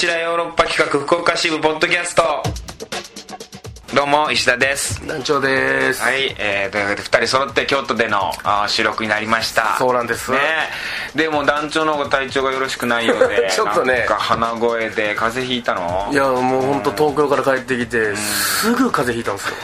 ちらヨーロッパ企画福岡支部ポッドキャスト。どうも石田です。団長です。はい、えー、というわけで2人揃って京都でのあー収録になりました。そうなんです。ね。でも団長の方が体調がよろしくないようで ちょっとね。鼻声で風邪ひいたの？いやもう本当東京から帰ってきてすぐ風邪ひいたんですよ。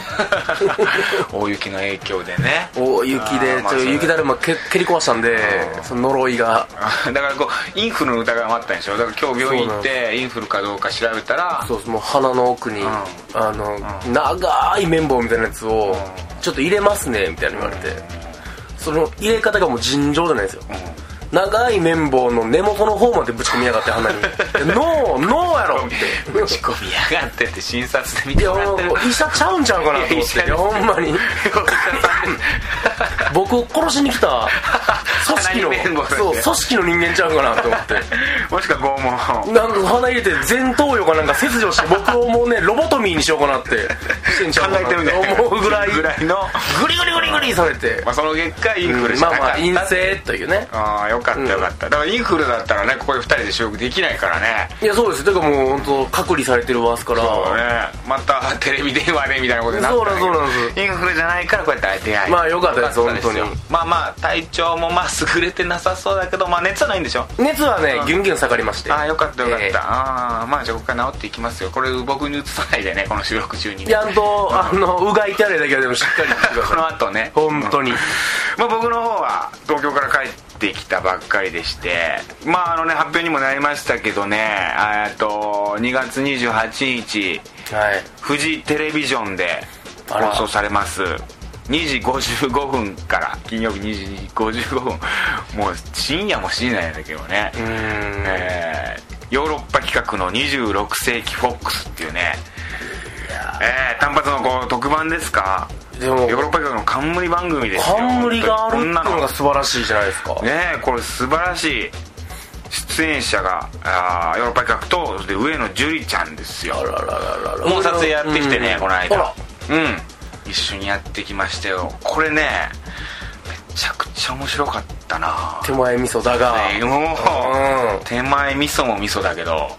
大雪の影響でね。大雪で雪だるまけ蹴り壊したんでその呪いが。あ だからこうインフルの疑いもあったんでしょ？だから今日病院行ってインフルかどうか調べたらそうですもう鼻の奥にん。あの長い綿棒みたいなやつをちょっと入れますねみたいに言われて。その入れ方がもう尋常じゃないですよ長い綿棒の根元の方までぶち込みやがって鼻に「ノーノーやろ!」って打ち込みやがってって診察で見てもらってる。医者ちゃうんちゃうかなと思って。ほんまに。僕を殺しに来た組織のそう組織の人間ちゃうかなと思って。もしくは拷問。なんか鼻入れて前頭葉かなんか切除して僕をもうねロボトミーにしようかなってしてんち思うぐらいぐらいの。グリグリグリグリされて。まあその結果インフルしまあかなかった。まあ陰性というね。ああよかったよかった、だからインフルだったらねここで2人で収録できないからね。いやそうですだからもう本当隔離されてるわすからそうね。またテレビ電話でみたいなことになったそうなんですインフルじゃないからこうやって出会いまあよかったですよ。本当に。よまあまあ体調もまあ優れてなさそうだけどまあ熱はないんでしょ？熱はねギュンギュン下がりまして。ああよかったよかった、ええ。ああまあじゃあここから治っていきますよ。これ僕に移さないでねこの収録中に。ねちゃんとあのうがい手洗いだけはでもしっかりしてくださ こいの後ね。本当に。まあ、僕の方は東京から帰ってきたばっかりでしてまああのね発表にもなりましたけどねえっと2月28日はい。フジテレビジョンで放送されます。2時55分から金曜日2時55分。もう深夜も深夜なんだけどね。うーん。えーヨーロッパ企画の26世紀フォックスっていうね。えー単発のこう特番ですか？でもヨーロッパ企画の冠番組ですよ。冠があるっていうのこんなが素晴らしいじゃないですか。ねえこれ素晴らしい。出演者があーヨーロッパ企画とそして上野樹里ちゃんですよ。あららららら。もう撮影やってきてね、うんこの間。うん。一緒にやってきましたよ。これねめちゃくちゃ面白かったな。手前味噌だが。ねもう、うん。手前味噌も味噌だけど。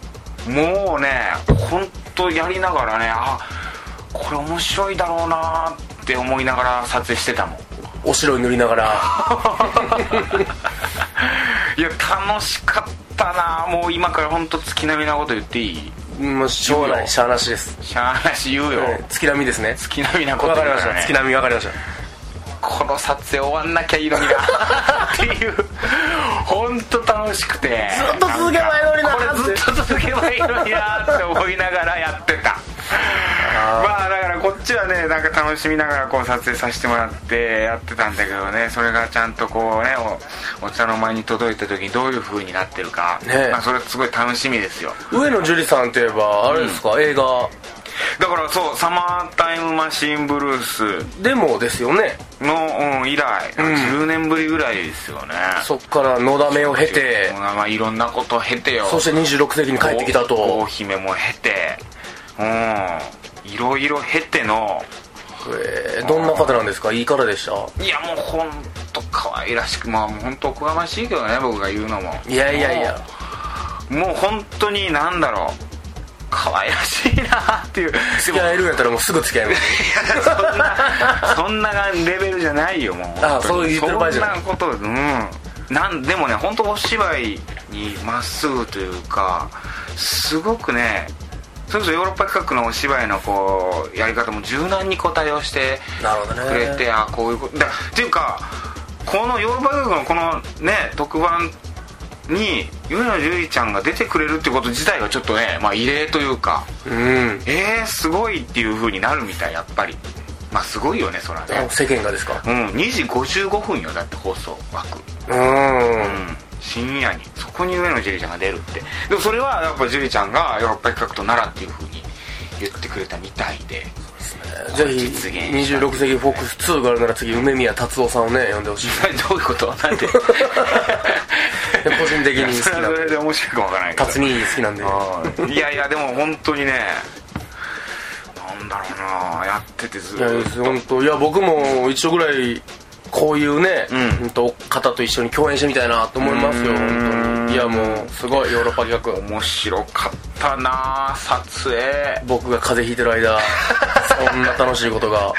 もうね本当やりながらねあこれ面白いだろうなって思いながら撮影してたもん。お白い塗りながら。いや楽しかったな。もう今から本当月並みなこと言っていい？もうしょうがない。しゃあなしです。しゃあなし言うよ、うん月並みですね。月並みなことわかり言うからね。ました。月並みわかりました。この撮影終わんなきゃいいのになっていう。本当楽しくて。ずっと続けばいいのになこれずっと続けばいいのになって思いながらやってたまあだからこっちはねなんか楽しみながらこう撮影させてもらってやってたんだけどねそれがちゃんとこうねおお茶の間に届いた時にどういう風になってるか、ねまあ、それすごい楽しみですよ。上野樹里さんといえばあれですか、映画？だからそう「サマータイムマシンブルースでもですよね」の、うん以来、ん。10年ぶりぐらいですよね。そっからのだめを経て。まあ、いろんなことを経てよ。そして26世紀に帰ってきた郷と姫も経て。うんいろいろ経てのえーどんな方なんですか？いい方でした？いやもう本当可愛らしくまあ本当おこがましいけどね僕が言うのも。いやいやいや。もう本当になんだろう。可愛らしいなっていう。付き合えるんやったらもうすぐ付き合います。そんなそんなレベルじゃないよもう。あそう言ってる場合じゃない。そんなことうん。なんでもね本当お芝居にまっすぐというかすごくねそれこそヨーロッパ企画のお芝居のこうやり方も柔軟にこう対応してなるほどね。くれてあこういうこと。だっていうかこのヨーロッパ企画のこのね特番に上野樹里ちゃんが出てくれるってこと自体がちょっとね、まあ、異例というかうん。えー、すごいっていう風になるみたいやっぱり。まあすごいよねそらね。あ世間がですか？うん2時55分よだって放送枠。ううんん深夜にそこに上野樹里ちゃんが出るって。でもそれはやっぱ樹里ちゃんがヨーロッパ企画と奈良っていう風に言ってくれたみたいで。ぜひ実現26世紀フォックス2があるなら次梅宮達夫さんをね呼んでほしい。どういうこと？なんで？個人的に好きな。んでれで面白いかもわからないけど。達に好きなんで。うんいやいやでも本当にねなんだろうな。やっててずいやーっと本当。いや僕も一緒ぐらいこういうね、うん。うんと方と一緒に共演してみたいなと思いますようん。本当に。いやもうすごいヨーロッパ企画。面白かったな撮影。僕が風邪ひいてる間 そんな楽しいことが。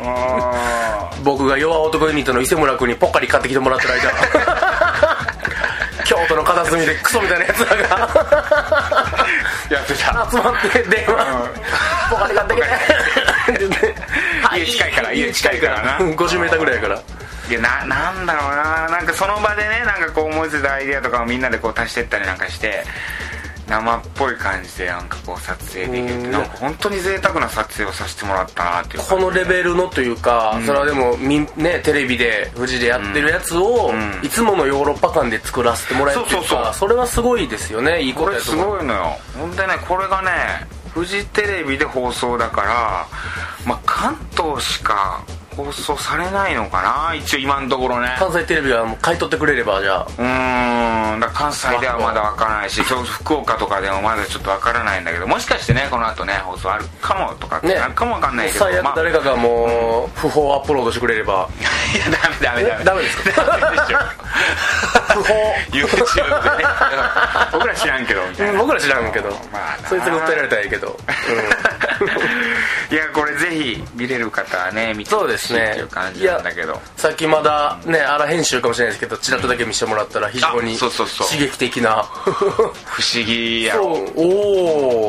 うん。僕が弱男ユニットの伊勢村君にポッカリ買ってきてもらってる間。京都の片隅でクソみたいなやつらが。やってた。集まって電話。ポカリ買ってきて家近いから家近いからな。50m ぐらいやから。いやななんだろうな。なんかその場でねなんかこう思いついたアイデアとかをみんなでこう足してったりなんかして生っぽい感じでなんかこう撮影できるって。か本当に贅沢な撮影をさせてもらったなっていうこのレベルのというか、ん。それはでもみんねテレビで富士でやってるやつを、ん。いつものヨーロッパ館で作らせてもらえるっていうかそうそうそう。れはすごいですよね。いいこことれすやと思う。ごいのよ。ほんでねこれがねフジテレビで放送だからまあ関東しか放送されないのかな一応今のところね。関西テレビがもう買い取ってくれればじゃあ。うーんだ関西ではまだわからないし福岡とかでもまだちょっとわからないんだけどもしかしてねこの後ね放送あるかもとかってね。あるかもわかんないけど、最悪まあ。誰かがもう不法アップロードしてくれれば。いやダメダメダメ。えダメですか？ダメでしょ不法 YouTube でね。僕ら知らんけどみたいな。僕ら知らんけど、まあな。そいつが訴えられたらいいけど、いやこれぜひ見れる方はね見てそうほしいってですねいう感じなんだけど。さっきまだね荒編集かもしれないですけどチラッとだけ見せてもらったら非常に刺激的な。不思議やろ。お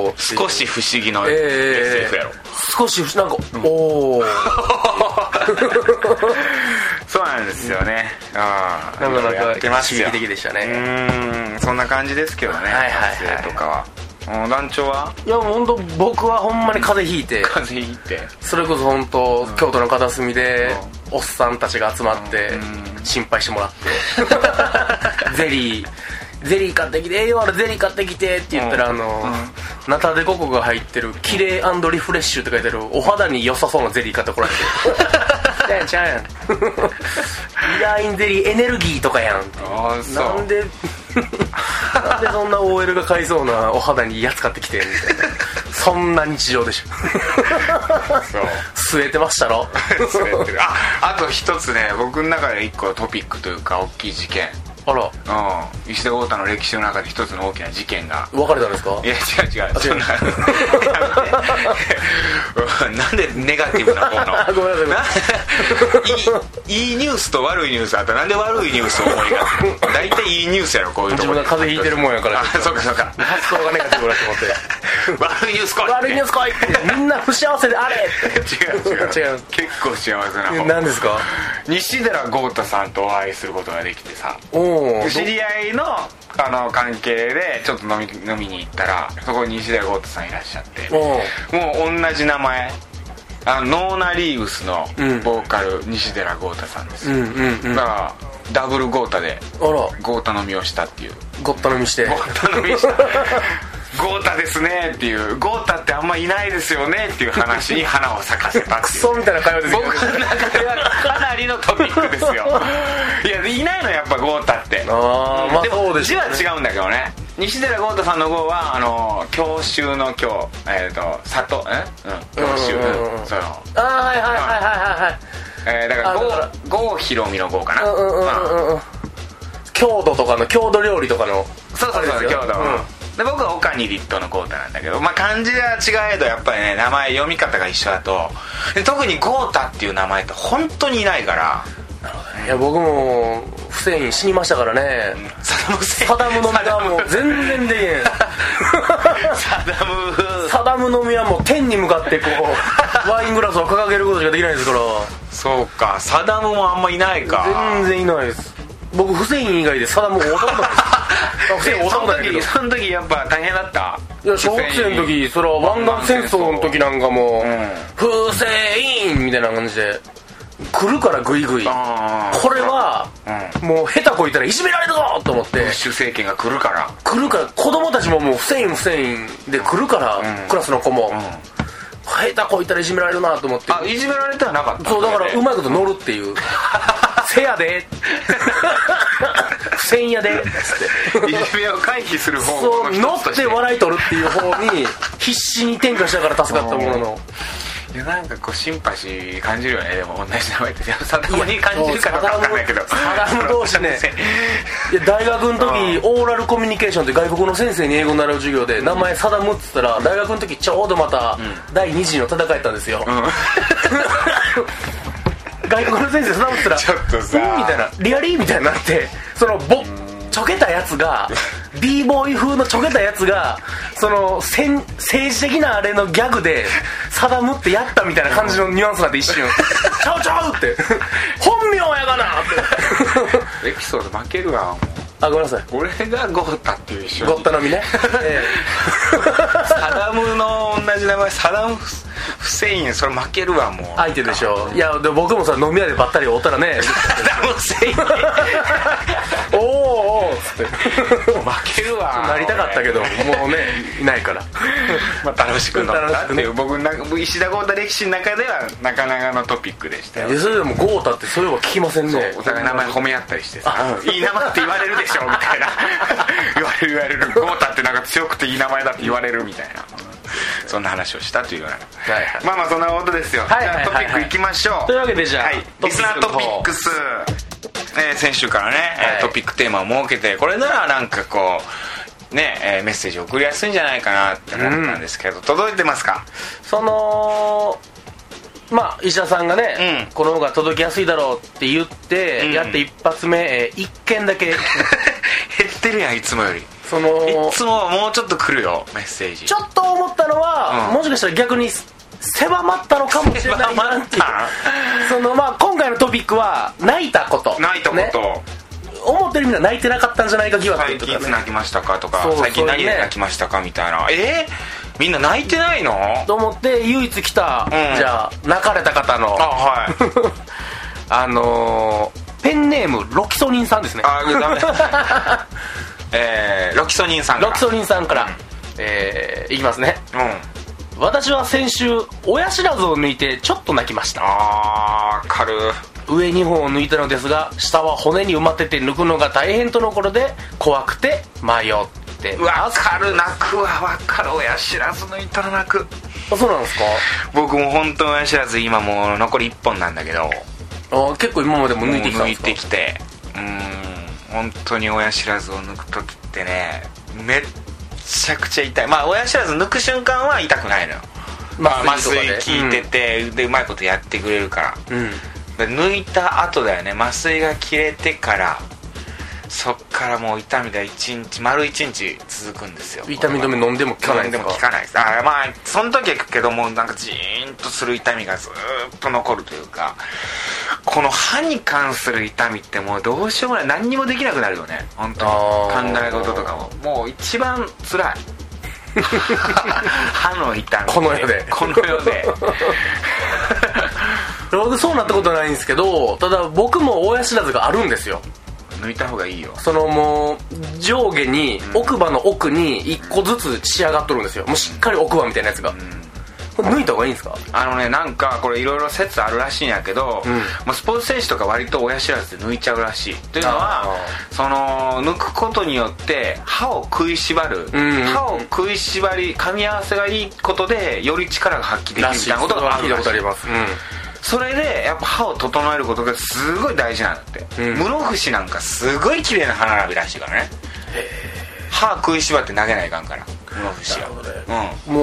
お少し不思議のえ SF やろ、少しなんか、おおそうなんですよね。あなかなか刺激的でしたうねーんそんな感じですけどねはいはいはい。撮影とかは。うん団長は？いや本当僕はほんまに風邪ひいて。風邪ひいて。それこそ本当京都の片隅でおっさんたちが集まってうん。心配してもらって。ゼリーゼリー買ってきて栄養あるゼリー買ってきてって言ったらあのナタデココが入ってるキレイリフレッシュって書いてあるお肌に良さそうなゼリー買ってこられて。ちゃうやんちゃうやんイラインゼリーエネルギーとかやん。ってああそう。なんでなんでそんな OL が買いそうなお肌にやつ買ってきてんみたいな。そんな日常でしょ。そう。据えてましたろ？滑ってる。ああと一つね僕の中で一個トピックというか大きい事件あら。うん。石田豪太の歴史の中で一つの大きな事件が。別れたんですか？いや違う違う。そんな。なんでネガティブな方の？ごめんなさい。いいいニュースと悪いニュースあったらなんで悪いニュースを思いがち大体いいニュースやろこういうとこ自分が風邪ひいてるもんやから。あそうかそうか。発想がネガティブだと思って 悪いニュース来い。悪いニュース来い。ってみんな不幸せであれ。って違う違う。違う。結構幸せな方。何ですか？西寺豪太さんとお会いすることができてさ。おお知り合いのあの関係でちょっと飲み飲みに行ったらそこに西寺豪太さんいらっしゃって。おもう同じ名前。あのノーナ・リーグスのうん。ボーカル、西寺豪太さんですよ、うんうんうん。あだからダブル豪太でら。豪太飲みをしたっていう。ごった飲みして。豪太飲みした豪太ですねっていう豪太ってあんまいないですよねっていう話に花を咲かせたっていう。クソみたいな会話です僕の中ではかなりのトピックですよ。いやいないのやっぱ豪太って。ああまあでも字は違うんだけどね。西寺豪太さんの豪はあの教習の教えっ、と里。え？うん。教習うんうんうんその。あーはいはいはいはいはいえーだからあだから豪豪ひろみの豪かな。うんうんうんうんうん郷土とかの郷土料理とかの。そうそうそうあれですよ。郷土で僕は岡にリットの豪太なんだけどまあ漢字は違えどやっぱりね名前読み方が一緒だとで特に豪太っていう名前って本当にいないから。いや僕もフセイン死にましたからね。サダム・フセイン。サダムのみがもう全然できへん。サダムサダムのみはもう天に向かってこう ワイングラスを掲げることしかできないですから。そうか。サダムもあんまいないか。全然いないです。僕フセイン以外でサダムを会ったことないです その時 その時やっぱ大変だった？いや小学生の時それは湾岸戦争。の時なんかもうん「フセイン!」みたいな感じで来るからグイグイ。これはうもう下手こいたらいじめられるぞと思って。ブッシュ政権が来るから。来るから子供たちももうフセインフセインで来るから、うん。クラスの子も、うん。下手こいたらいじめられるなと思って。あいじめられてはなかったそうだからうままいこと乗るっていう せやで。不戦やで。いじめを回避する方そう乗ってて笑い取るっていう方に必死に転化したから助かったものの。いやなんかこうシンパシー感じるよね。でも同じ名前って。サダムに感じるかどうかんないけど。サダム同士ね。いや大学の時オーラルコミュニケーションって外国の先生に英語習う授業で名前サダムって言ったら大学の時ちょうどまた第二次の戦いやったんですよ、外国の先生サダムって言ったらちょっとさうんみたいなリアリーみたいになってそのボちょけたやつが b ボーイ風のちょけたやつがそのせん政治的なあれのギャグでサダムってやったみたいな感じのニュアンスがあって一瞬「ちゃうちゃう!」って「本名やがな!」ってエピソード負けるわもうあごめんなさい。俺がゴータっていう一緒ゴッタのみね、えサダムの同じ名前サダムフセインそれ負けるわもう。え相手でしょ。いやで僕もさ飲み屋でばったり会ったらね。サダムフセイン「おー。おー」っつって負けるわ。なりたかったけどもうねいないから。まあ楽しく飲んだ楽しくねっていう僕な石田豪太歴史の中ではなかなかのトピックでしたよ。それでもゴータってそういえば聞きませんね。お互い名前褒め合ったりしてさ「いい名前って言われるでしょ」みたいな。言われる言われる。豪太ってなんか強くていい名前だって言われるみたいな。そんな話をしたというような、はいはい。まあまあそんなことですよ、はいはいはいはい。じゃあトピックいきましょう。というわけでじゃあはい、リスナートピックス、えー先週からね、えーはい。トピックテーマを設けてこれならなんかこうね、えーメッセージ送りやすいんじゃないかなって思ったんですけど、届いてますか？そのまあ医者さんがね、うん。この方が届きやすいだろうって言って、うん。やって一発目、えー一件だけ。減ってるやんいつもより。いそのつもはもうちょっと来るよメッセージ。ちょっと思ったのは、うん。もしかしたら逆に狭まったのかもしれない。なっていうそのまあ今回のトピックは泣いたこと。泣いたこと、ね。思ってるみんな泣いてなかったんじゃないか疑惑最とかね。近いつ泣きましたかとか最近何で泣きましたかみたいな。えー、みんな泣いてないの？と思って唯一来た、うん。じゃあ泣かれた方の。あはい。あのーペンネームロキソニンさんですね。あダメ。えー、ロキソニンさんがロキソニンさんから、えーいきますね。うん私は先週親知らずを抜いてちょっと泣きました。あー軽。上2本を抜いたのですが下は骨に埋まってて抜くのが大変とのことで怖くて迷って。わかる泣くわ。わかる親知らず抜いたら泣く。あそうなんですか？僕も本当親知らず今もう残り1本なんだけど。あ結構今までも抜いてきたん抜いですか？てきて。うん本当に親知らずを抜く時ってねめっちゃくちゃ痛い。まあ親知らず抜く瞬間は痛くないのよ。まあ麻酔効いてて、でうまいことやってくれるから。うん、抜いた後だよね。麻酔が切れてからそっからもう痛みが一日丸一日続くんですよ。痛み止め飲んでも効かないんでも効かないです。あまあその時は効くけどもなんかジーンとする痛みがずーっと残るというかこの歯に関する痛みってもうどうしようもない。何にもできなくなるよね。本当考ー。え事とかも。もう一番辛い。歯の痛み。この世で。この世で。僕そうなったことはないんですけどただ僕も親知らずがあるんですよ。抜いた方がいいよ。そのもう上下に奥歯の奥に1個ずつ仕上がっとるんですよ。もうしっかり奥歯みたいなやつが、これ抜いた方がいいんですか？あのねなんかこれいろいろ説あるらしいんやけど、うん。もうスポーツ選手とか割と親知らずで抜いちゃうらしい。というのはあその抜くことによって歯を食いしばる、うん歯を食いしばり噛み合わせがいいことでより力が発揮できるみたいなことがあるらしい。ことあります、それでやっぱ歯を整えることがすごい大事なんだって、うん。室伏なんかすごい綺麗な歯並びらしいからね。歯食いしばって投げないかんから。室伏は。うん、も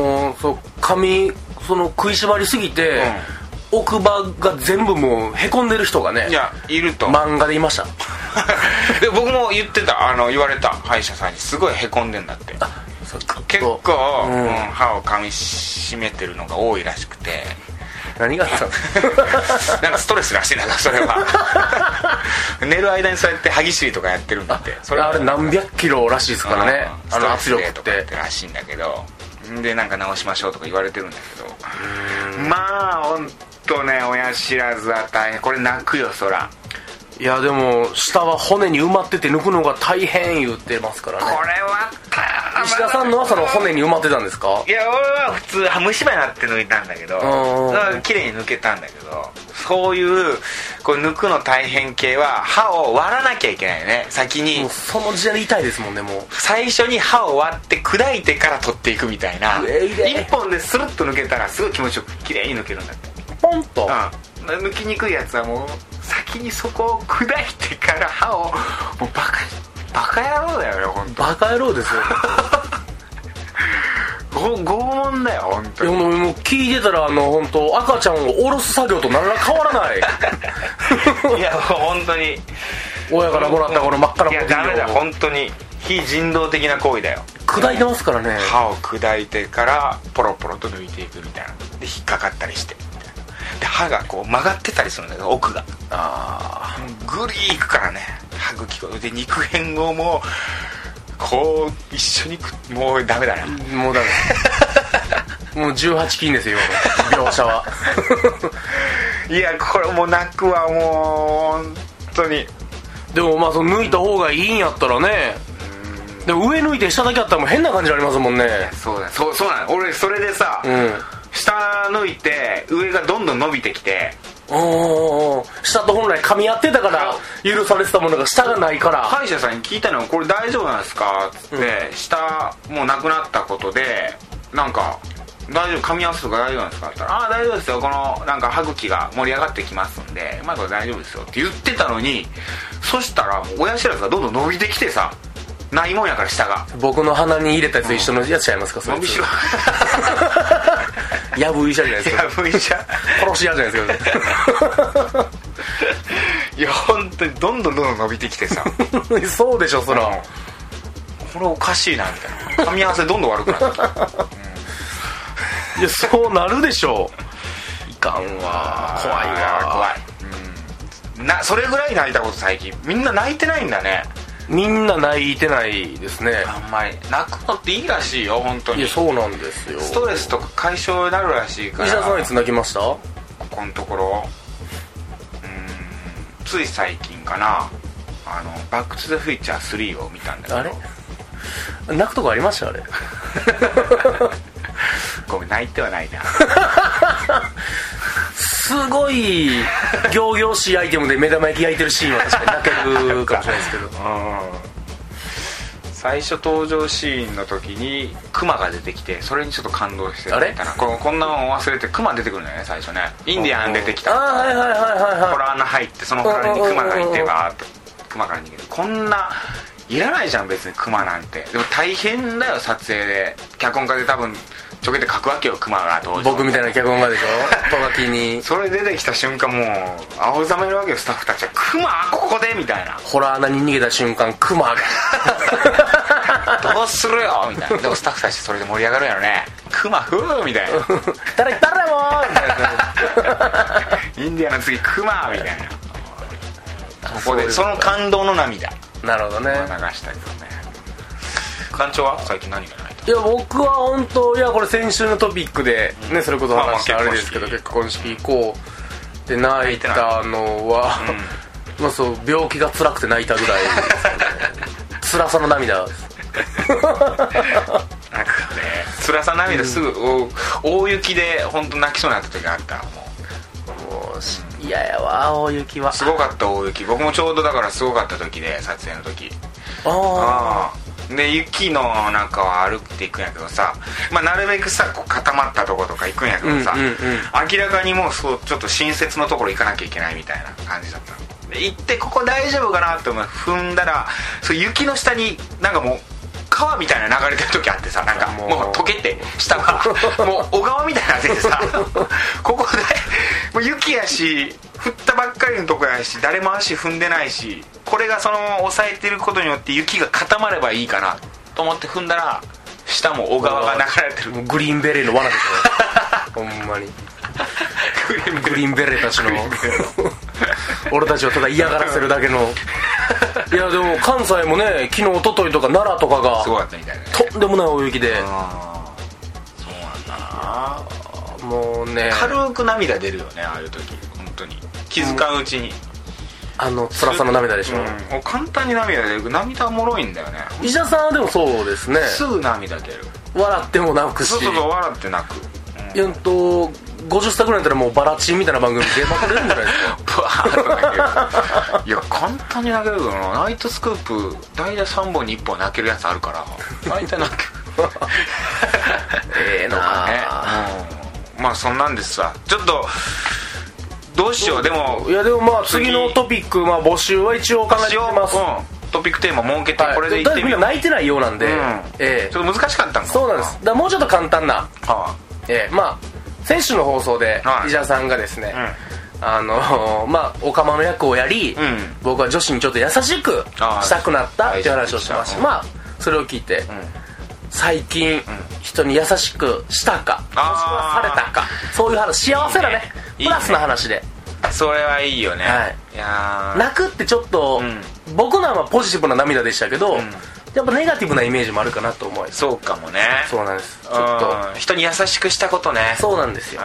髪その食いしばりすぎて、奥歯が全部もうへこんでる人がねうんいやいると。漫画でいました。で僕も言ってた。あの言われた。歯医者さんにすごいへこんでんだって。結構、うん。うん歯を噛みしめてるのが多いらしくて。何があったの？なんかストレスらしいなそれは。寝る間にそうやって歯ぎしりとかやってるんだって。そあれ何百キロらしいですからね。うん。あの圧力とかやってらしいんだけどでなんか直しましょうとか言われてるんだけど。まあ本当ね親知らずは大変。これ泣くよそら。いやでも下は骨に埋まってて抜くのが大変言ってますからね。これは石田さんのはその骨に埋まってたんですか？いや俺は普通虫歯になって抜いたんだけど綺麗に抜けたんだけどそういうこう抜くの大変系は歯を割らなきゃいけないよね。先にその時点で痛いですもんねもう。最初に歯を割って砕いてから取っていくみたいな。一本でスルッと抜けたらすごい気持ちよく綺麗に抜けるんだってポンと。うん。抜きにくいやつはもう先にそこを砕いてから歯をもうバカバカ野郎だよね本当バカ野郎ですよ。ご拷問だよ本当に。いやもうもう聞いてたらあの本当赤ちゃんを下ろす作業と何ら変わらない。いや本当に。親からもらったこの真っ赤ないやダメだ本当に。非人道的な行為だよ。砕いてますからね。歯を砕いてからポロポロと抜いていくみたいな。で引っかかったりしてみたいなで歯がこう曲がってたりするんだけど奥が。あグリーいくからね。歯茎をで肉片をもうこう一緒にもうダメだな。あもうダメ。もう18金ですよ今の。描写は。いやこれもう泣くわもう本当に。でもまあその抜いた方がいいんやったらね。でも上抜いて下だけあったらもう変な感じありますもんね。そうだそうそうなの。俺それでさ、うん下抜いて上がどんどん伸びてきて。おー下と本来噛み合ってたから許されてたものが下がないから。歯医者さんに聞いたのこれ大丈夫なんですか?」っつって、下もうなくなったことでなんか「大丈夫噛み合わせとか大丈夫なんですか?」って言ったら「ああ大丈夫ですよ。このなんか歯茎が盛り上がってきますんでまあこれ大丈夫ですよ」って言ってたのにそしたら親知らずがどんどん伸びてきてさないもんやから下が。僕の鼻に入れたやつと一緒のやつちゃいますか？それ伸びしろ やぶ医者じゃないですか。やぶ医者。殺し屋じゃないですか。いや本当にどんどんどんどん伸びてきてさ。そうでしょそら。これおかしいなみたいな。噛み合わせどんどん悪くなってきたいやそうなるでしょ。いかんわ。怖いわ。怖い、うん、なそれぐらい泣いたこと最近。みんな泣いてないんだねみんな泣いてないですね。あんまり泣くのっていいらしいよ本当に。いやそうなんですよ。ストレスとか解消になるらしいから。石田さんいつ泣きました？ここのところ。うんつい最近かな。あの「バック・トゥ・ザ・フューチャー3」を見たんだけど。あれ泣くとこありました？あれ。ごめん泣いてはないな すごい仰々しいアイテムで目玉焼き焼いてるシーンは確かに泣けるかもしれないですけど最初登場シーンの時にクマが出てきてそれにちょっと感動してあれたな。ここんなの忘れてクマ出てくるんだよね最初ね。インディアン出てきた。ああはいはいはいはいホはラー穴入ってその隣にクマがいてバーって。クマから逃げる。こんないらないじゃん別にクマなんて。でも大変だよ撮影で。脚本家で多分ちょけて書くわけよクマが登場い僕みたいな脚本家でしょ？トガキに。それ出てきた瞬間もう青ざめるわけよスタッフたちは「クマここで?」みたいな。ホラー穴に逃げた瞬間クマが「どうするよ」みたいな。でもスタッフたちそれで盛り上がるんやろね「クマふう」みたいな。誰誰も！みたいな。インディアンの次クマみたいな。ここでその感動の涙。流なるほどね。したりとかね。館長は？最近何がない？いや僕は本当いやこれ先週のトピックでねそれこそ話したまあまああれですけど結婚式。行こうって泣いたのはまあそう病気が辛くて泣いたぐらいですよね。辛さの涙。ですなんかね。辛さ涙すぐ、お大雪で本当泣きそうになった時があった。もうもうし嫌やわ大雪は。すごかった大雪。僕もちょうどだからすごかった時で撮影の時。ああで雪の中を歩いていくんやけどさ、まあ、なるべくさこう固まったとことか行くんやけどさ、うんうんうん。明らかにもうそうちょっと新雪のところ行かなきゃいけないみたいな感じだった。行ってここ大丈夫かなって思う踏んだらそう雪の下になんかもう川みたいな流れてる時あってさなんかもう。もう溶けて下がもう小川みたいになっててさ ここでもう雪やし降ったばっかりのとこやし誰も足踏んでないしこれがその抑えてることによって雪が固まればいいかなと思って踏んだら下も小川が流れてる。もうグリーンベレーの罠でしょ。ほんまに。グリーンベレー。たちの。俺たちをただ嫌がらせるだけの。いやでも関西もね昨日一昨日とか奈良とかがとんでもない大雪で。そうなんだなもうね。軽く涙出るよねああいう時。本当に。気づかんうちに、あの辛さの涙でしょ、うん、もう簡単に涙出る。涙おもろいんだよね。石田さんはでもそうですね。すぐ涙出る。笑っても泣くし。そうそうそう笑って泣く。いやんと50歳ぐらいだったらもうバラチンみたいな番組出まくれるんじゃないですか。ブワーッと泣けるいや簡単に泣けるけどな。ナイトスクープ代打3本に1本泣けるやつあるから。大体泣ける。ええなね、うん、まあそんなんですわ。ちょっとどうしよう。でもいやでもまあ次。のトピック、まあ、募集は一応考えてます、うん、トピックテーマ設けてはい。これでいだってみよう、泣いてないようなんで、うん。ええ。ちょっと難しかったんかそうなんです。だからもうちょっと簡単な、はええ。まあ先週の放送ではい。石田さんがですね、ああのまあオカマの役をやり、うん。僕は女子にちょっと優しくあーしたくなったっていう話をしました。うん。まあそれを聞いて、最近、人に優しくしたかもしくはされたかそういう話幸せなね。プラスな話で。うんそれはいいよね、はい。いやー。泣くってちょっと、僕のはまあポジティブな涙でしたけど、やっぱネガティブなイメージもあるかなと思いそうかもね。そうなんです。ちょっと。うん。人に優しくしたことね。そうなんですよ。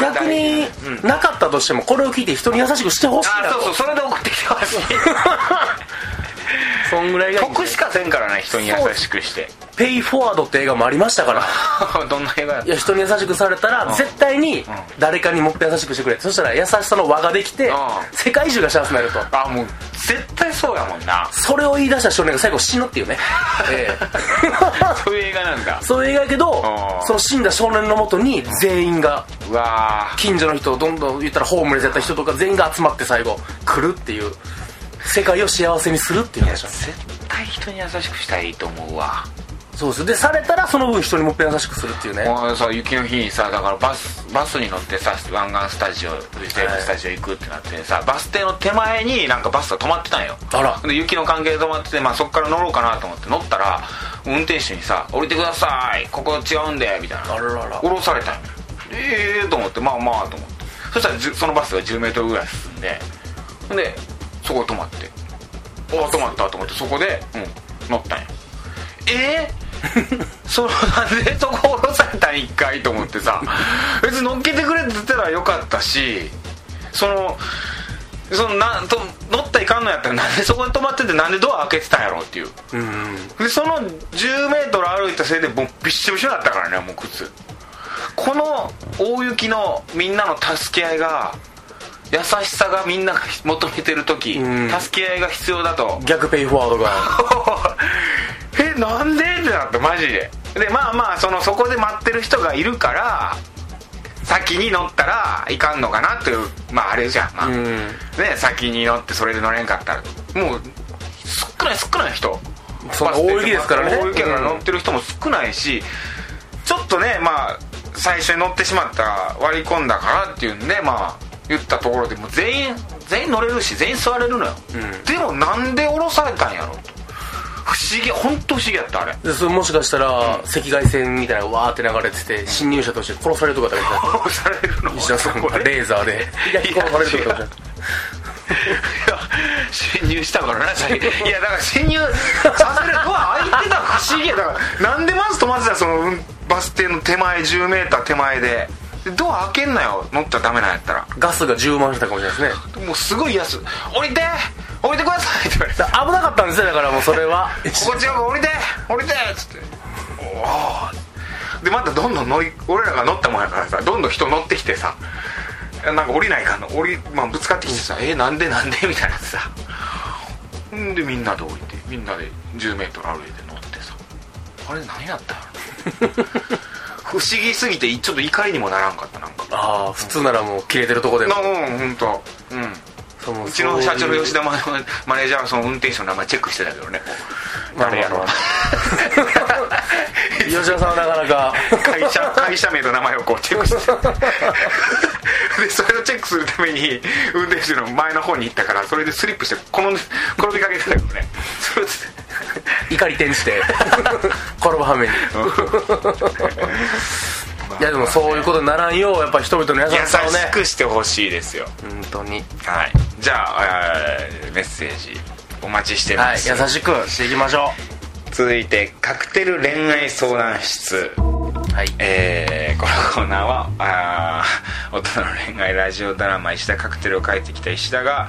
逆にうん。なかったとしてもこれを聞いて人に優しくしてほしいなと。あそうそう。それで送ってきてほしい そんぐらいが得しかせんからね人に優しくして。ペイフォワードって映画もありましたからどんな映画やっいや人に優しくされたら絶対に誰かにもっと優しくしてくれ。そしたら優しさの輪ができてうん。世界中が幸せになると。たあもう絶対そうやもんな。それを言い出した少年が最後死ぬっていうね。ええ。そういう映画なんだ。そういう映画やけどうん。その死んだ少年のもとに全員がうわ近所の人どんどん言ったらホームレスやった人とか全員が集まって最後来るっていう世界を幸せにするっていう話絶対人に優しくしたらいいと思うわ。そうですでされたらその分人にもっぺん優しくするっていうね。もうさ雪の日にさだからバスバスに乗ってさ湾岸スタジオフジテレビスタジオ行くってなってさ、バス停の手前になんかバスが止まってたんよ。あら。で雪の関係で止まってて、まあ、そこから乗ろうかなと思って乗ったら運転手にさ「降りてください。ここ違うんで」みたいな。あららら。降ろされたんよ。ええー、と思ってまあまあと思って。そしたらそのバスが1 0ルぐらい進んででそこ止まって。お止まったと思ってそこで、うん、乗ったんよ。えー、そのなんで？そこ降ろされたん一回と思ってさ。別に乗っけてくれって言ったらよかったしそのそのなと乗ったらいかんのやったらなんで？そこに止まっててなんでドア開けてたんやろっていう。うんうん。でその1 0ル歩いたせいでもうびっしょびしょだったからねもう靴。この大雪のみんなの助け合いが優しさがみんなが求めてる時うん。助け合いが必要だと。逆ペイフォワードが。えなんで？ってなったマジで。でまあまあそのそこで待ってる人がいるから先に乗ったらいかんのかなっていうまああれじゃん、まあうん。ね先に乗ってそれで乗れんかったら。もう少ない少ない人。そ大雪ですからね。大雪だから乗ってる人も少ないし、ちょっとねまあ最初に乗ってしまったら割り込んだからっていうんでまあ言ったところでもう全員全員乗れるし全員座れるのよ、うん。でもなんで降ろされたんやろと。不思議本当不思議やったあれ。でそれもしかしたら赤外線みたいなのがわーって流れてて侵入者として殺されるとかだったら殺されるの？石田さんがレーザーで。焼き殺されるとかだったらいや侵入したからな先いやだから侵入させるドア開いてたら不思議や。だからなんでまず止まってたのそのうんバス停の手前 10m 手前ででドア開けんなよ乗ったらダメなんやったら。ガスが充満したかもしれないですね。もうすごい安降りて降りてくださいって言われて。危なかったんですよだからもうそれは。こっち側降りて降りてっつって。おおでまたどんどん乗り俺らが乗ったもんやからさどんどん人乗ってきてさなんか降りないかんの。降り、まあ、ぶつかってきてさ「えなんでなんで?」みたいなさ。んでみんなで降りてみんなで 10m 歩いて乗ってさ。あれ何やったの不思議すぎてちょっと怒りにもならんかったなんか。ああ普通ならもう切れてるとこでも。なうん本当うん。そのうちの社長の吉田ママネージャーはその運転手の名前チェックしてたけどね誰やろ 吉田さんはなかなか。会社会社名と名前をこうチェックして。でそれをチェックするために運転手の前の方に行ったからそれでスリップして転んで転びかけてたけどね。それで怒り転じて転ぶはめに。いやでもそういうことにならんようやっぱ人々の優優しさをね。しくしてほしいですよ。本当に。はい。じゃあ、えーメッセージお待ちしてはいます、優しくしていきましょ続いてカクテル恋愛相談室。うはい。えーこのコーナーはあー大人の恋愛ラジオドラマ「石田カクテル」を書いてきた石田が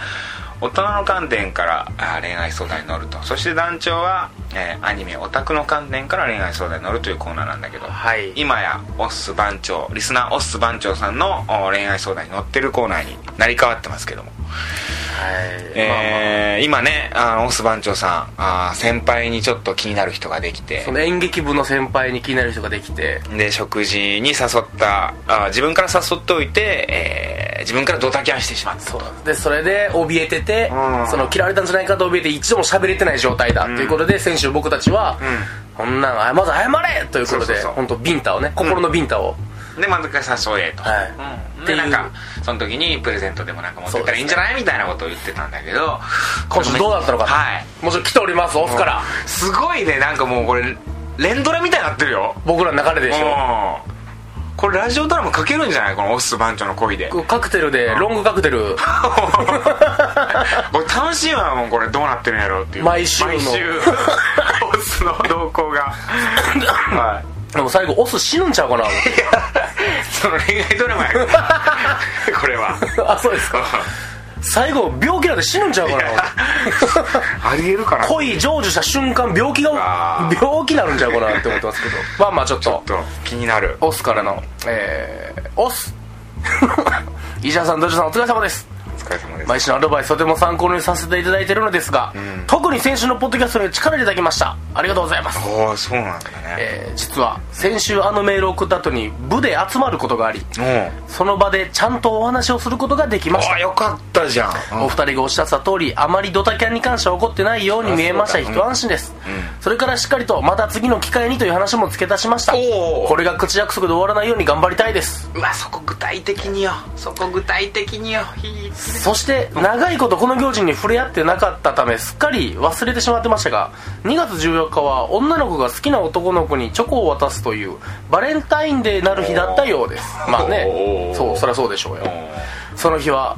大人の観点からあ恋愛相談に乗ると。そして団長は、えーアニメオタクの観点から恋愛相談に乗るというコーナーなんだけど、はい。今やオッス番長リスナーオッス番長さんのお恋愛相談に乗ってるコーナーになり変わってますけども。はい。えー今ねあのオス番長さんあー先輩にちょっと気になる人ができて。その演劇部の先輩に気になる人ができて。で食事に誘ったあー自分から誘っておいて、えー自分からドタキャンしてしまったそでそれで怯えてて、うん。その嫌われたんじゃないかと怯えて一度も喋れてない状態だ、ということで先週僕たちは、こんなんあまず謝れ！ということで本当ビンタをね心のビンタを、でまず誘えと、はい。うん。でなんかその時にプレゼントでもなんか持ってったらいいんじゃないみたいなことを言ってたんだけど今週どうだったのかはい。もちろん来ておりますオフから、すごいねなんかもうこれ連ドラみたいになってるよ。僕らの流れでしょ。うんこれラジオドラマ書けるんじゃない？このオス番長の恋で。カクテルでロングカクテル。これ楽しいわもうこれどうなってるんやろうっていう。毎週の。毎週。オスの動向が。は いでも最後オス死ぬんちゃうかな？その恋愛ドラマや これは。あそうですか最後病気なんで死ぬんちゃうかな。ありえるかな恋成就した瞬間病気が病気になるんちゃうかなって思ってますけど。まあまあちょっと気になる。オスからのえー、オス。石田さんドジョさんお疲れ様です。お疲れ様です。毎週のアドバイスとても参考にさせていただいているのですが、特に先週のポッドキャストに力をいただきました。ありがとうございます。おおそうなんだね。えー実は先週あのメールを送った後に部で集まることがありその場でちゃんとお話をすることができました。あよかったじゃん。お二人がおっしゃってた通りあまりドタキャンに関しては怒ってないように見えました。一安心です、それからしっかりとまた次の機会にという話も付け足しました。これが口約束で終わらないように頑張りたいです。うわそこ具体的によ。そこ具体的によそして長いことこの行事に触れ合ってなかったためすっかり忘れてしまってましたが2月14日は女の子が好きな男の子にチョコを渡すというバレンタインデーなる日だったようです。まあねそうそりゃそうでしょうよ。その日は、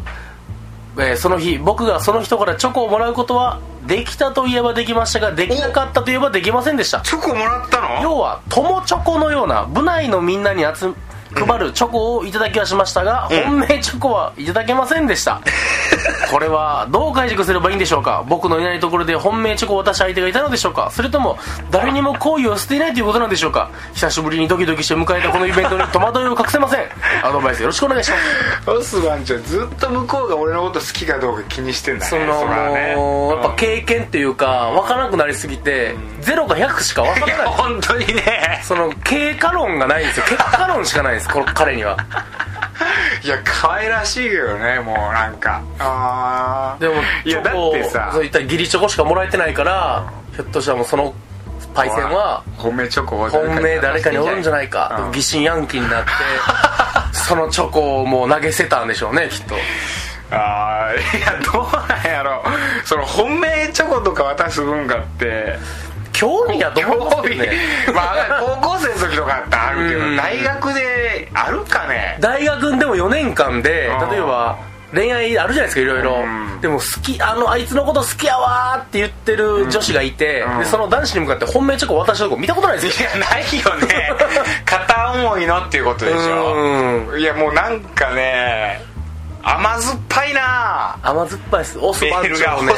えーその日僕がその人からチョコをもらうことはできたといえばできましたができなかったといえばできませんでした。チョコもらったの？要は友チョコのような部内のみんなに集配るチョコをいただきはしましたが、本命チョコはいただけませんでした。これはどう解釈すればいいんでしょうか？僕のいないところで本命チョコを渡した相手がいたのでしょうか？それとも誰にも好意を捨ていないということなんでしょうか？久しぶりにドキドキして迎えたこのイベントに戸惑いを隠せません。アドバイスよろしくお願いします。オス番長ずっと向こうが俺のこと好きかどうか気にしてんだね。そのね。やっぱ経験っていうか分からなくなりすぎて0か100しか分からない 本当にね。その経過論がないんですよ。結果論しかないんですこの彼には。いや可愛らしいけどねもうなんか。あー。でもいやだってさ。そういった義理チョコしかもらえてないからひょっとしたらもうそのパイセンは本命チョコを本命誰かにおるんじゃないか。うん。疑心暗鬼になって そのチョコをもう投げ捨てたんでしょうねきっと。ああいやどうなんやろ。その本命チョコとか渡す文化って興味がどう思ってるね。まあ高校生の時とかだったらあるけうん。ど大学であるかね。大学でも4年間でうん。例えば恋愛あるじゃないですかいろいろうん。でも好きあのあいつのこと好きやわーって言ってる女子がいて、うん。でその男子に向かって本命チョコ渡したとこ見たことないです。よいやないよね。片思いのっていうことでしょ。いやもうなんかね甘酸っぱいな。甘酸っぱいです。オス番長ね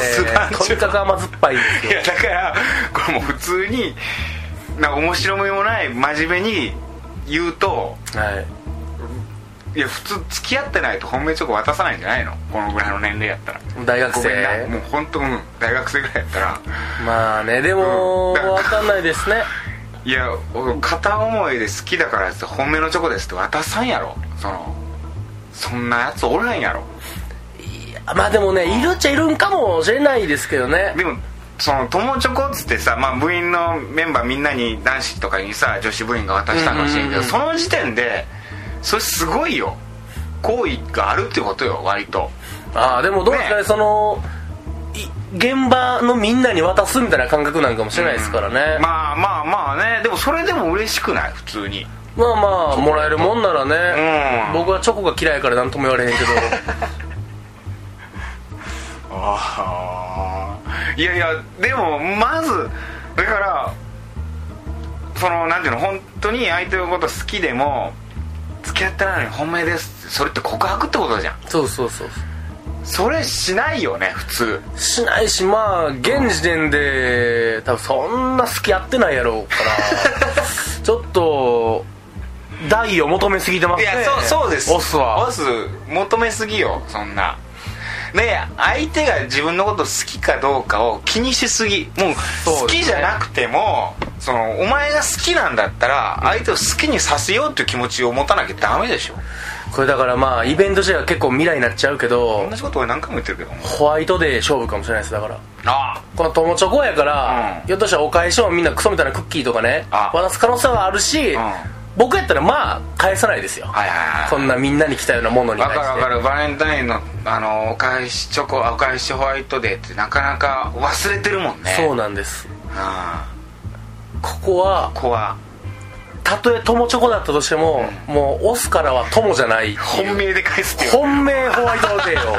とにかく甘酸っぱいんですよ。いやだからこれもう普通になんか面白みもない真面目に言うとはい。いや普通付き合ってないと本命チョコ渡さないんじゃないの？このぐらいの年齢やったら。大学生。もう本当うん。大学生ぐらいやったら。まあねでも、うんわかんないですね。いや俺片思いで好きだからって本命のチョコですって渡さんやろ。そのそんなやつおらんやろ。まあでもねいるっちゃいるんかもしれないですけどね。でもその友チョコっつってさ、まあ、部員のメンバーみんなに男子とかにさ女子部員が渡したかもしれんけど、うんうんうん。その時点でそれすごいよ。好意があるってことよ割と。ああでもどうですかねねそのい現場のみんなに渡すみたいな感覚なんかもしれないですからね、まあまあまあね。でもそれでも嬉しくない？普通にまあまあもらえるもんならね、うん。僕はチョコが嫌いから何とも言われへんけど。ああいやいやでもまずだからそのなんていうの本当に相手のこと好きでも付き合ってないのに本命ですそれって告白ってことじゃん。そうそうそう。それしないよね普通。しないしまあ現時点で多分そんな好きやってないやろうから。ちょっと大を求めすぎてますね。いやそうそうです。オスは。オス求めすぎよそんな。で相手が自分のこと好きかどうかを気にしすぎ。もう好きじゃなくてもそのお前が好きなんだったら相手を好きにさせようっていう気持ちを持たなきゃダメでしょ。これだからまあイベント自体は結構未来になっちゃうけど同じこと俺何回も言ってるけどホワイトデー勝負かもしれないですだから。あこの友チョコやから、うん。ひょっとしたらお返しもみんなクソみたいなクッキーとかねあ。渡す可能性はあるし、うん僕やったらまあ返さないですよ、はいはいはい。そんなみんなに来たようなものにわ対して。かるわかる。バレンタインのあのお返しチョコお返しホワイトデーってなかなか忘れてるもんね。そうなんです。あここはここは。たとえ友チョコだったとしても、もう押すからは友じゃない本命で返すっていう。本命ホワイトデーを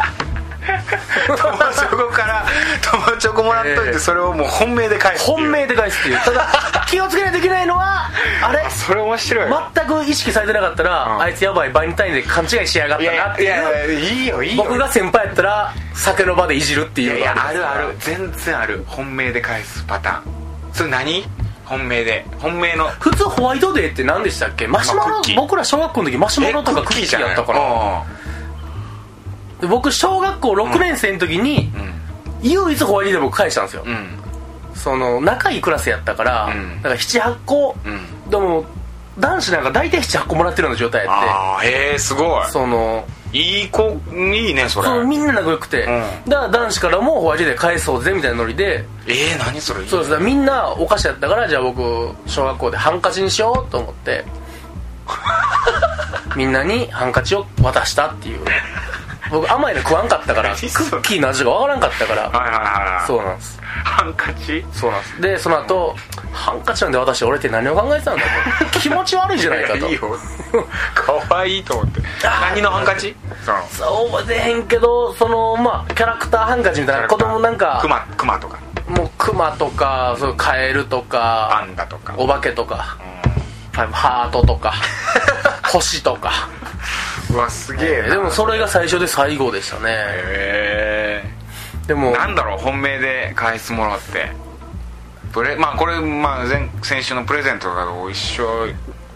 友チョコから友チョコもらっといて、ええ。それをもう本命で返す本命で返すっていう。ただ気をつけないといけないのはあれ？それ面白い。わ全く意識されてなかったら、うん。あいつやばいバレンタインで勘違いしやがったなっていう。やいやいいよいいよ。僕が先輩やったら酒の場でいじるっていやいやあるある。全然ある。本命で返すパターン。それ何？本命で。本命の。普通ホワイトデーって何でしたっけ？マシュマロ、僕ら小学校の時マシュマロとかクッキーやったからで僕小学校6年生の時に、唯一ホワイトデー僕返したんですよ、その仲いいクラスやったから、うん。だから78個、うん。でも男子なんか大体78個もらってるような状態やっああへえすごてそのいいい子いいねそれ。そうみんな仲良くて、うん。だから男子からもホワイトデー返そうぜみたいなノリで。えー、何それ。そうです。みんなお菓子やったからじゃあ僕小学校でハンカチにしようと思って。みんなにハンカチを渡したっていう僕甘いの食わんかったから クッキーの味がわからんかったから。はいはいはいそうなんです。ハンカチ？そうなんです。でその後ハンカチなんで渡して俺って何を考えてたんだと。気持ち悪いじゃないかと。いいよ。可愛いと思って。何のハンカチ？そう。覚えてへんけどそのまあキャラクターハンカチみたいな子供なんかクマクマとか。もうクマとかそうカエルとパかンダとか。お化けとかうハートとか星とか。んうわすげえな。でもそれが最初で最後でしたね。へでもえなんだろう本命で返すものって。プレまあこれ、まあ、前先週のプレゼントとかと一緒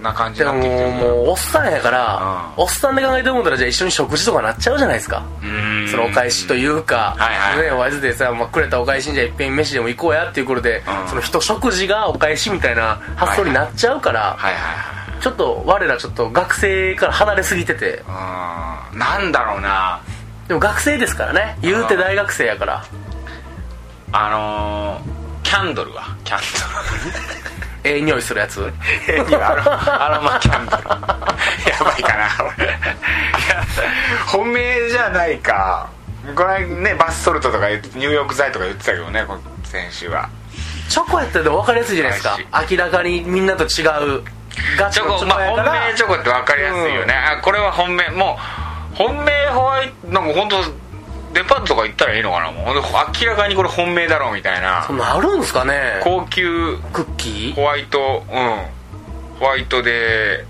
な感じでももうおっさんやからうん。おっさんで考えて思ったらじゃあ一緒に食事とかなっちゃうじゃないですか。うん。そのお返しというか、はいはいね、ワイズでさ、まあ、くれたお返しにじゃあいっぺん飯でも行こうやっていうことで、うん。その人食事がお返しみたいな発想になっちゃうから、はいはいちょっと我らちょっと学生から離れすぎてて。はいうん。なんだろうな。でも学生ですからね。言うて大学生やから。あのー、キャンドルは？キャン ええ匂いするやつ？ドルいやアロアロマキャンドル。やばいかな。俺いや本命じゃないか。これねバスソルトとか入浴剤とか言ってたけどねこ先週は。チョコやったらでも分かりやすいじゃないですか。明らかにみんなと違う。ガチョコまあ本命チョコって分かりやすいよね、あこれは本命もう本命ホワイトなんか本当デパートとか行ったらいいのかなもう。明らかにこれ本命だろうみたいな。そんなんあるんすかね？高級クッキー？ホワイトうん。ホワイトで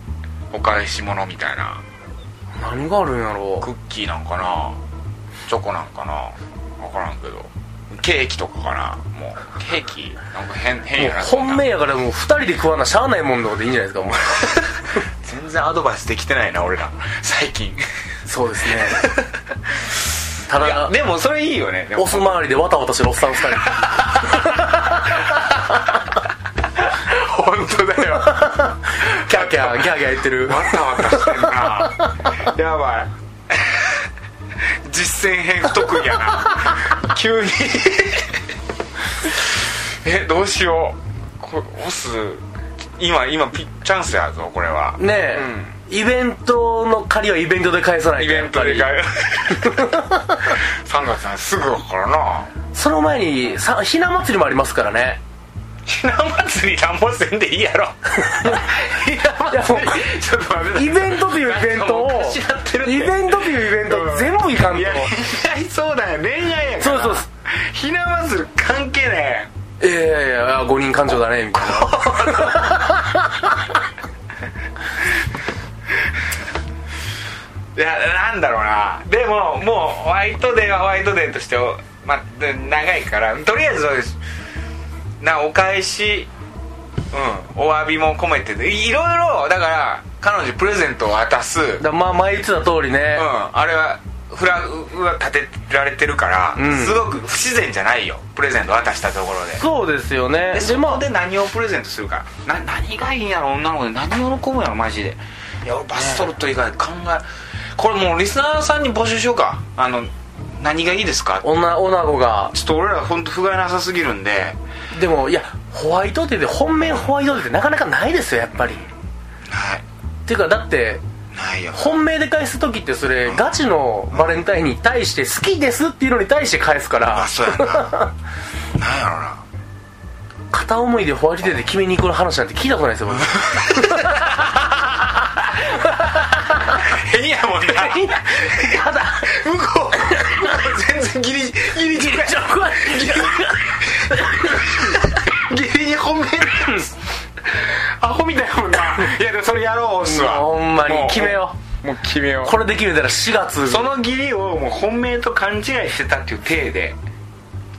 お返し物みたいな。何があるんやろクッキーなんかな？チョコなんかな？分からんけどケーキとかかな。もうケーキなんか変変やな。本命やからもう2人で食わなしゃあないもんとかでいいんじゃないですかもう 全然アドバイスできてないな俺ら。最近。そうですね。ただでもそれいいよね。オス周りでわたわたしてるおっさん2人。本当だよ。キャーキャーギャーギャー言ってる。わたわたしてんな。やばい実践編不得意やな。急に。えどうしよう。これオス今今ピチャンスやぞこれは。ねえ、イベントの借りはイベントで返さないイとベントでやっ買え3月すぐだからな。その前にさひな祭りもありますからね。ひな祭りなんもせんでいいやろ。ひな祭りちょっと待って。イベントというイベントをイベントというイベントうん全部いかんと。いや恋愛そうだよ。恋愛やから。そうそう。そうひな祭り関係ねいやいやいや五人感情だねみたいな。いやなんだろうな。でももうホワイトデーはホワイトデーとしてまあ、長いからとりあえずそうです。なお返し。うん。お詫びも込めていろいろだから彼女プレゼントを渡す。だまあ前言ってた通りね、うん。あれはフラグが立てられてるから、うん。すごく不自然じゃないよ。プレゼント渡したところで。そうですよね。でそまあこで何をプレゼントするか。な何がいいんやろ女の子で何喜ぶんやろマジで。いや俺バスソルト以外考えこれもうリスナーさんに募集しようか。あの何がいいですか？女女子が。ちょっと俺ら本当不甲斐なさすぎるんで。でもいやホワイトデーで本命ホワイトデーってなかなかないですよやっぱり。ない。っていうかだってないよ本命で返す時ってそれガチのバレンタインに対して好きですっていうのに対して返すから。あそうやな。なんやろな。片思いでホワイトデーで決めに行く話なんて聞いたことないですよ僕。変やもんな。ただ。向こう全然ギリギリギリちょ怖いギリに本命。アホみたいいやでもそれやろうっすわ。ほんまに。もう決めよもう決めよう。これで決めたら4月。その義理をもう本命と勘違いしてたっていう体で。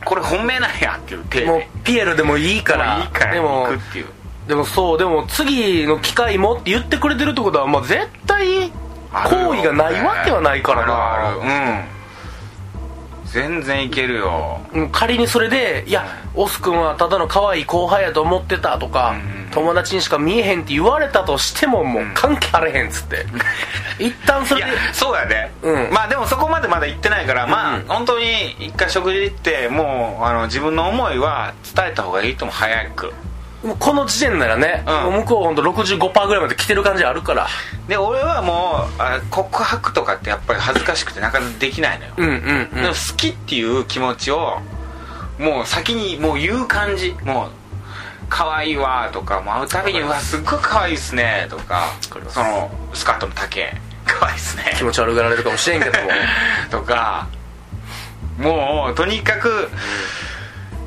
これ本命なんやっていう体で。もうピエロでもいいから。もういいからでも行くっていう。でもそうでも次の機会もって言ってくれてるってことはまあ絶対好意がないわけはないからな。ある。うん全然いけるよ。うん仮にそれで「いやオス君はただの可愛い後輩やと思ってた」とか、うん。友達にしか見えへんって言われたとしてももう関係あれへんっつって、一旦それでそうやで、うん。まあでもそこまでまだ行ってないから、まあうん。本当に一回食事行ってもうあの自分の思いは伝えた方がいいとも早くこの時点ならね、うん。向こう本当65%ぐらいまで来てる感じあるから。で俺はもうあ告白とかってやっぱり恥ずかしくてなかなかできないのよ、うんうんうん。でも好きっていう気持ちをもう先にもう言う感じ。もう可愛いわとかもう会うたびに「うわすっごい可愛いっすね」とかかります。そのスカートの丈。可愛いっすね。気持ち悪がられるかもしれんけども。とかもうとにかく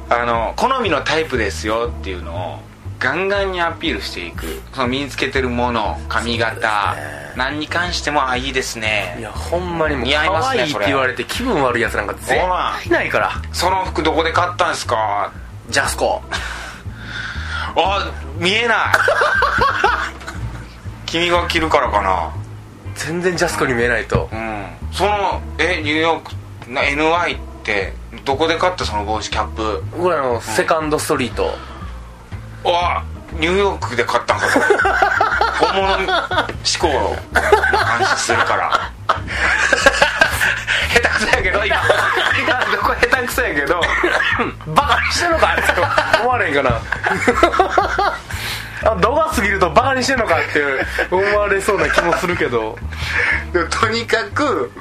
あの好みのタイプですよっていうのをガンガンにアピールしていくその身につけてるもの髪型、ね。何に関してもあいいですいねやほんまにもう似合いますねって言われて気分悪いやつなんか絶対ないから。その服どこで買ったんですか？ジャスコ。あ見えない。君が着るからかな。全然ジャスコに見えないと。うん。そのえニューヨークな NY ってどこで買った？その帽子キャップ。これあのセカンドストリートあニューヨークで買ったんかと。本物志向の話するから。下手くそやけど今。今どこ下手くそやけど。バカにしてんのかって思われんかな。あ度が過ぎるとバカにしてんのかって思われそうな気もするけど。でもとにかく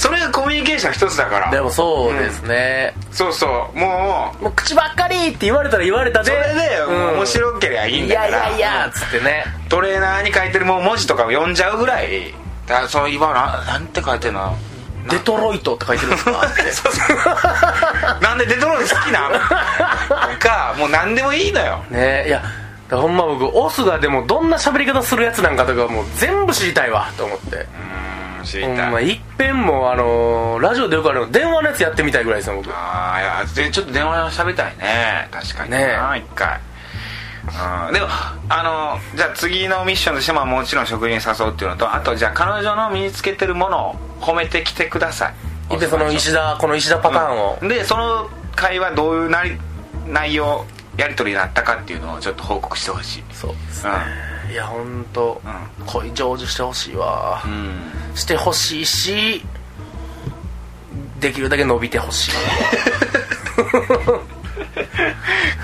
それがコミュニケーション一つだから。でもそうですね、そうそう。もう。もう口ばっかりって言われたら言われたでそれで、うん。面白けりゃいいんいだから。やいやいやっつってね。トレーナーに書いてるもう文字とかを読んじゃうぐらい。だその今ななんて書いてんの？デトロイトって書いてるんですか？なんでデトロイト好きなんとかもう何でもいいのよ。ねいやほんま僕オスがでもどんな喋り方するやつなんかとかもう全部知りたいわと思って。うん知りほんたいまいっぺんもあのーラジオでよくあるの電話のやつやってみたいぐらいですよ僕。ああいやでちょっと電話しゃべりたいね。確かにねな一回。うん。でもあのじゃあ次のミッションとしてももちろん食事に誘うっていうのとあとじゃあ彼女の身につけてるものを褒めてきてください。でその石田この石田パターンを、でその会話どういうなり内容やり取りになったかっていうのをちょっと報告してほしい。そうですね、いや本当、恋成就してほしいわ、うん。してほしいしできるだけ伸びてほしい。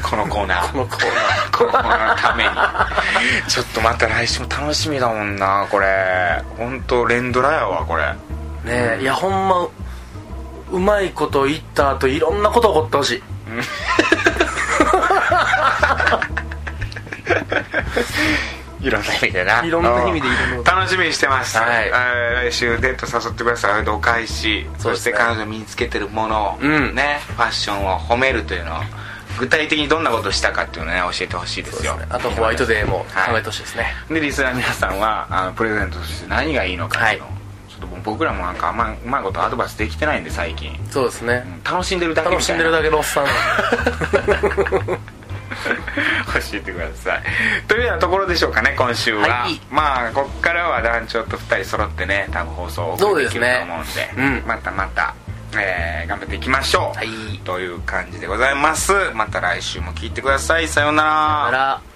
このコーナー。このコーナこのコーナーのために。ちょっとまた来週も楽しみだもんなこれ。本当連ドラやわこれ。ーねえいやほんまうまいこと言った後いろんなこと起こってほしい いろんな意味でな。いろんな意味でいろん。な楽しみにしてます、はい。えー来週デート誘ってください。お返し。そ,、して彼女身につけてるものを、うん。ねファッションを褒めるというのを具体的にどんなことをしたかっていうのをね教えてほしいですよ。あとホワイトデーもはい。考えてほしいですね、でリスナーの皆さんはあのプレゼントとして何がいいのかっていうのを僕らもなんかあんまうまいことアドバイスできてないんで最近。そうですね。楽しんでるだけ楽しんでるだけのおっさん 教えてください。というようなところでしょうかね今週は、はい。まあこっからは団長と2人揃ってね多分放送をお送りできると思うんでね。うん。またまた、えー頑張っていきましょう、はい。という感じでございます。また来週も聞いてください。さようなら